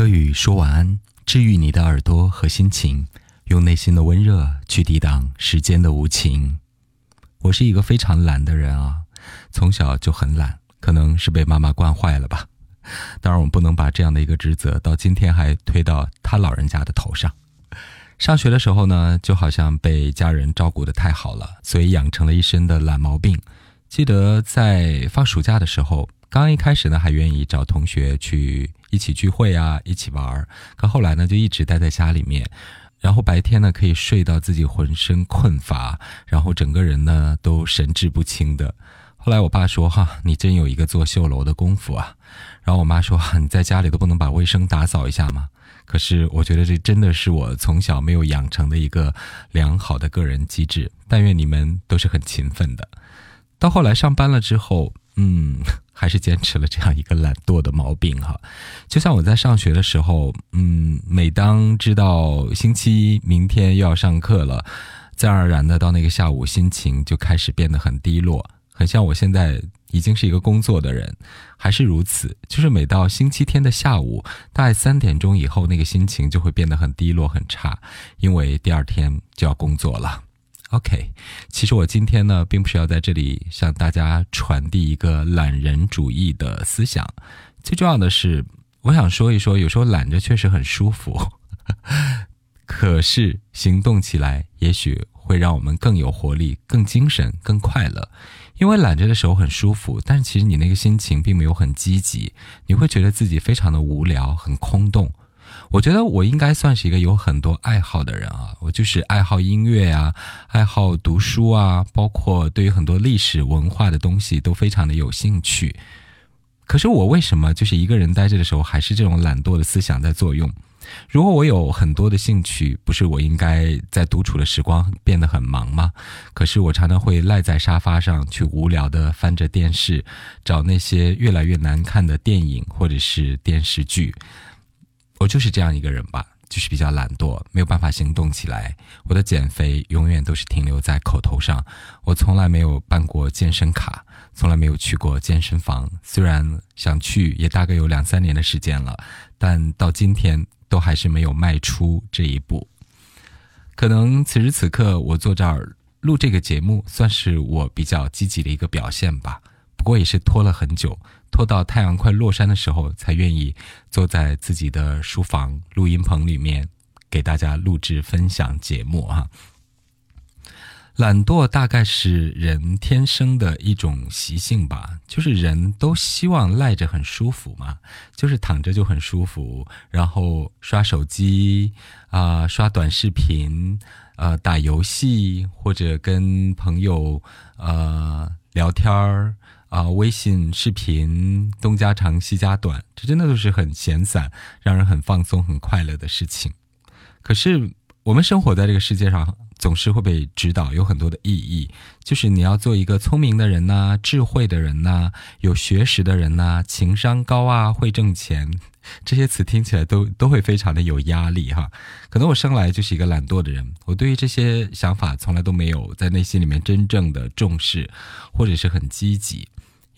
柯宇说晚安，治愈你的耳朵和心情，用内心的温热去抵挡时间的无情。我是一个非常懒的人啊，从小就很懒，可能是被妈妈惯坏了吧。当然，我们不能把这样的一个职责到今天还推到他老人家的头上。上学的时候呢，就好像被家人照顾的太好了，所以养成了一身的懒毛病。记得在放暑假的时候。刚一开始呢，还愿意找同学去一起聚会啊，一起玩儿。可后来呢，就一直待在家里面，然后白天呢可以睡到自己浑身困乏，然后整个人呢都神志不清的。后来我爸说：“哈，你真有一个做绣楼的功夫啊。”然后我妈说：“你在家里都不能把卫生打扫一下吗？”可是我觉得这真的是我从小没有养成的一个良好的个人机制。但愿你们都是很勤奋的。到后来上班了之后。嗯，还是坚持了这样一个懒惰的毛病哈。就像我在上学的时候，嗯，每当知道星期一明天又要上课了，自然而然的到那个下午，心情就开始变得很低落。很像我现在已经是一个工作的人，还是如此。就是每到星期天的下午，大概三点钟以后，那个心情就会变得很低落、很差，因为第二天就要工作了。OK，其实我今天呢，并不是要在这里向大家传递一个懒人主义的思想。最重要的是，我想说一说，有时候懒着确实很舒服，可是行动起来也许会让我们更有活力、更精神、更快乐。因为懒着的时候很舒服，但是其实你那个心情并没有很积极，你会觉得自己非常的无聊、很空洞。我觉得我应该算是一个有很多爱好的人啊，我就是爱好音乐啊，爱好读书啊，包括对于很多历史文化的东西都非常的有兴趣。可是我为什么就是一个人待着的时候，还是这种懒惰的思想在作用？如果我有很多的兴趣，不是我应该在独处的时光变得很忙吗？可是我常常会赖在沙发上去无聊的翻着电视，找那些越来越难看的电影或者是电视剧。我就是这样一个人吧，就是比较懒惰，没有办法行动起来。我的减肥永远都是停留在口头上，我从来没有办过健身卡，从来没有去过健身房。虽然想去，也大概有两三年的时间了，但到今天都还是没有迈出这一步。可能此时此刻我坐这儿录这个节目，算是我比较积极的一个表现吧。不过也是拖了很久。拖到太阳快落山的时候，才愿意坐在自己的书房录音棚里面，给大家录制分享节目哈。懒惰大概是人天生的一种习性吧，就是人都希望赖着很舒服嘛，就是躺着就很舒服，然后刷手机啊，刷短视频，呃，打游戏或者跟朋友呃聊天儿。啊，微信视频东家长西家短，这真的都是很闲散，让人很放松、很快乐的事情。可是我们生活在这个世界上，总是会被指导有很多的意义，就是你要做一个聪明的人呐，智慧的人呐，有学识的人呐，情商高啊，会挣钱。这些词听起来都都会非常的有压力哈，可能我生来就是一个懒惰的人，我对于这些想法从来都没有在内心里面真正的重视，或者是很积极。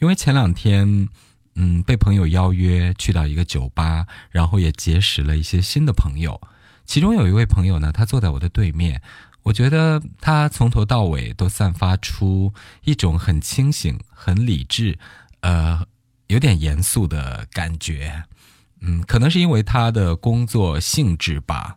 因为前两天，嗯，被朋友邀约去到一个酒吧，然后也结识了一些新的朋友。其中有一位朋友呢，他坐在我的对面，我觉得他从头到尾都散发出一种很清醒、很理智，呃，有点严肃的感觉。嗯，可能是因为他的工作性质吧。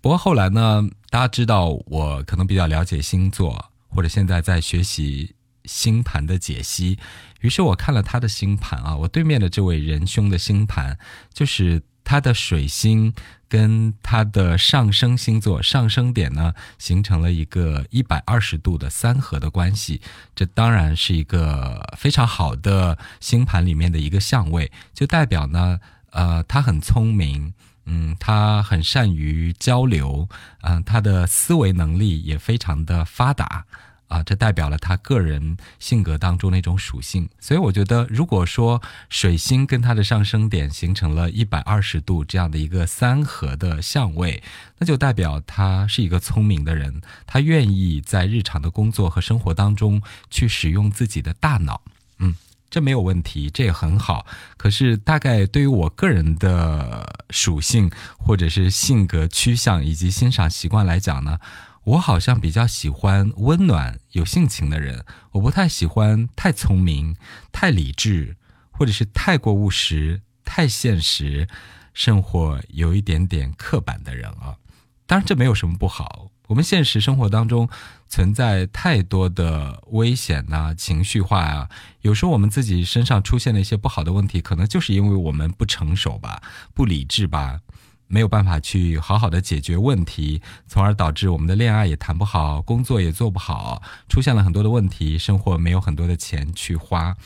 不过后来呢，大家知道我可能比较了解星座，或者现在在学习星盘的解析。于是我看了他的星盘啊，我对面的这位仁兄的星盘，就是他的水星跟他的上升星座上升点呢，形成了一个一百二十度的三合的关系。这当然是一个非常好的星盘里面的一个相位，就代表呢。呃，他很聪明，嗯，他很善于交流，嗯，他的思维能力也非常的发达，啊，这代表了他个人性格当中那种属性。所以我觉得，如果说水星跟他的上升点形成了一百二十度这样的一个三合的相位，那就代表他是一个聪明的人，他愿意在日常的工作和生活当中去使用自己的大脑，嗯。这没有问题，这也很好。可是大概对于我个人的属性或者是性格趋向以及欣赏习惯来讲呢，我好像比较喜欢温暖、有性情的人，我不太喜欢太聪明、太理智，或者是太过务实、太现实，生活有一点点刻板的人啊。当然，这没有什么不好。我们现实生活当中存在太多的危险呐，情绪化啊，有时候我们自己身上出现了一些不好的问题，可能就是因为我们不成熟吧，不理智吧，没有办法去好好的解决问题，从而导致我们的恋爱也谈不好，工作也做不好，出现了很多的问题，生活没有很多的钱去花。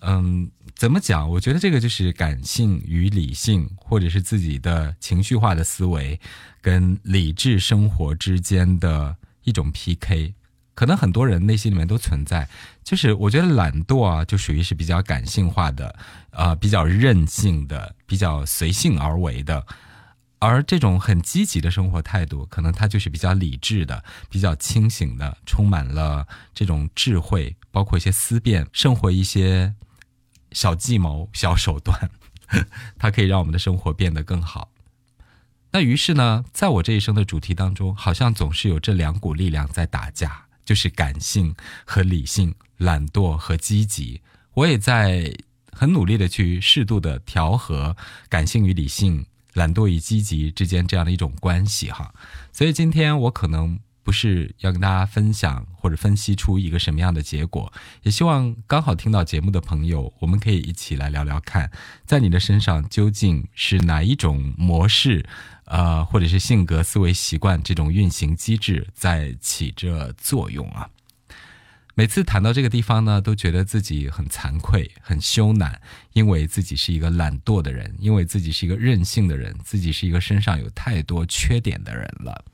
嗯，怎么讲？我觉得这个就是感性与理性，或者是自己的情绪化的思维，跟理智生活之间的一种 PK。可能很多人内心里面都存在，就是我觉得懒惰啊，就属于是比较感性化的，呃，比较任性的，比较随性而为的。而这种很积极的生活态度，可能它就是比较理智的、比较清醒的，充满了这种智慧，包括一些思辨，生活一些。小计谋、小手段，它可以让我们的生活变得更好。那于是呢，在我这一生的主题当中，好像总是有这两股力量在打架，就是感性和理性，懒惰和积极。我也在很努力的去适度的调和感性与理性、懒惰与积极之间这样的一种关系哈。所以今天我可能。不是要跟大家分享或者分析出一个什么样的结果，也希望刚好听到节目的朋友，我们可以一起来聊聊看，在你的身上究竟是哪一种模式，呃，或者是性格、思维习惯这种运行机制在起着作用啊。每次谈到这个地方呢，都觉得自己很惭愧、很羞赧，因为自己是一个懒惰的人，因为自己是一个任性的人，自己是一个身上有太多缺点的人了。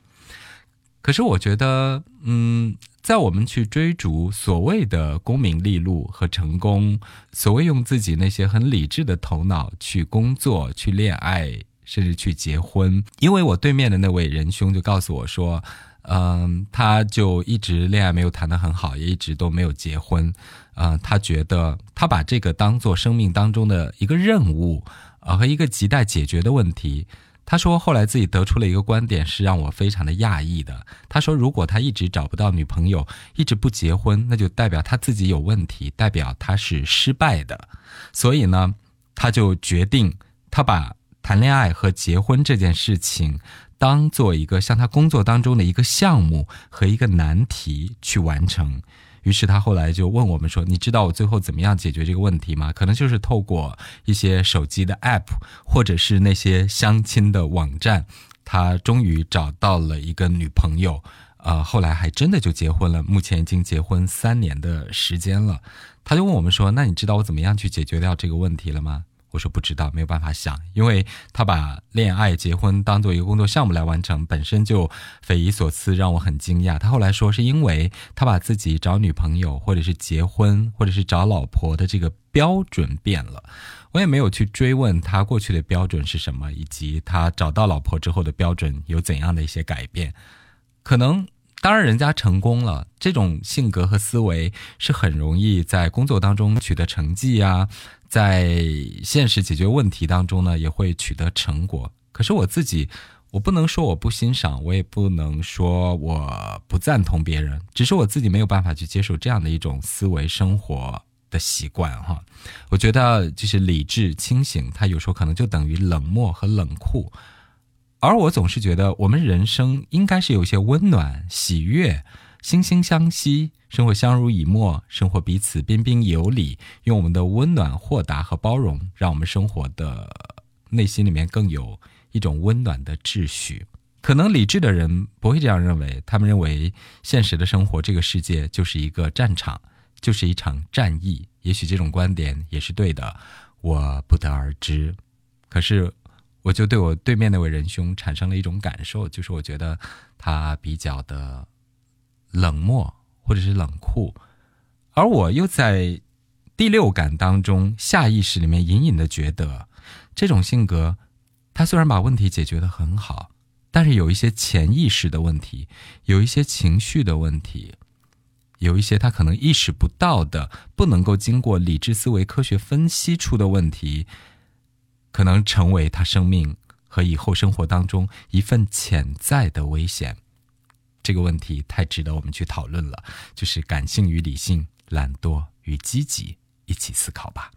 可是我觉得，嗯，在我们去追逐所谓的功名利禄和成功，所谓用自己那些很理智的头脑去工作、去恋爱，甚至去结婚，因为我对面的那位仁兄就告诉我说，嗯，他就一直恋爱没有谈得很好，也一直都没有结婚，嗯，他觉得他把这个当做生命当中的一个任务，啊，和一个亟待解决的问题。他说：“后来自己得出了一个观点，是让我非常的讶异的。他说，如果他一直找不到女朋友，一直不结婚，那就代表他自己有问题，代表他是失败的。所以呢，他就决定，他把谈恋爱和结婚这件事情，当做一个像他工作当中的一个项目和一个难题去完成。”于是他后来就问我们说：“你知道我最后怎么样解决这个问题吗？可能就是透过一些手机的 App，或者是那些相亲的网站，他终于找到了一个女朋友，呃，后来还真的就结婚了。目前已经结婚三年的时间了。他就问我们说：‘那你知道我怎么样去解决掉这个问题了吗？’”我说不知道，没有办法想，因为他把恋爱、结婚当做一个工作项目来完成，本身就匪夷所思，让我很惊讶。他后来说，是因为他把自己找女朋友，或者是结婚，或者是找老婆的这个标准变了。我也没有去追问他过去的标准是什么，以及他找到老婆之后的标准有怎样的一些改变。可能，当然，人家成功了，这种性格和思维是很容易在工作当中取得成绩呀。在现实解决问题当中呢，也会取得成果。可是我自己，我不能说我不欣赏，我也不能说我不赞同别人，只是我自己没有办法去接受这样的一种思维生活的习惯哈。我觉得就是理智清醒，它有时候可能就等于冷漠和冷酷。而我总是觉得，我们人生应该是有些温暖、喜悦。惺惺相惜，生活相濡以沫，生活彼此彬彬有礼，用我们的温暖、豁达和包容，让我们生活的内心里面更有一种温暖的秩序。可能理智的人不会这样认为，他们认为现实的生活，这个世界就是一个战场，就是一场战役。也许这种观点也是对的，我不得而知。可是，我就对我对面那位仁兄产生了一种感受，就是我觉得他比较的。冷漠或者是冷酷，而我又在第六感当中、下意识里面隐隐的觉得，这种性格，他虽然把问题解决的很好，但是有一些潜意识的问题，有一些情绪的问题，有一些他可能意识不到的，不能够经过理智思维、科学分析出的问题，可能成为他生命和以后生活当中一份潜在的危险。这个问题太值得我们去讨论了，就是感性与理性、懒惰与积极，一起思考吧。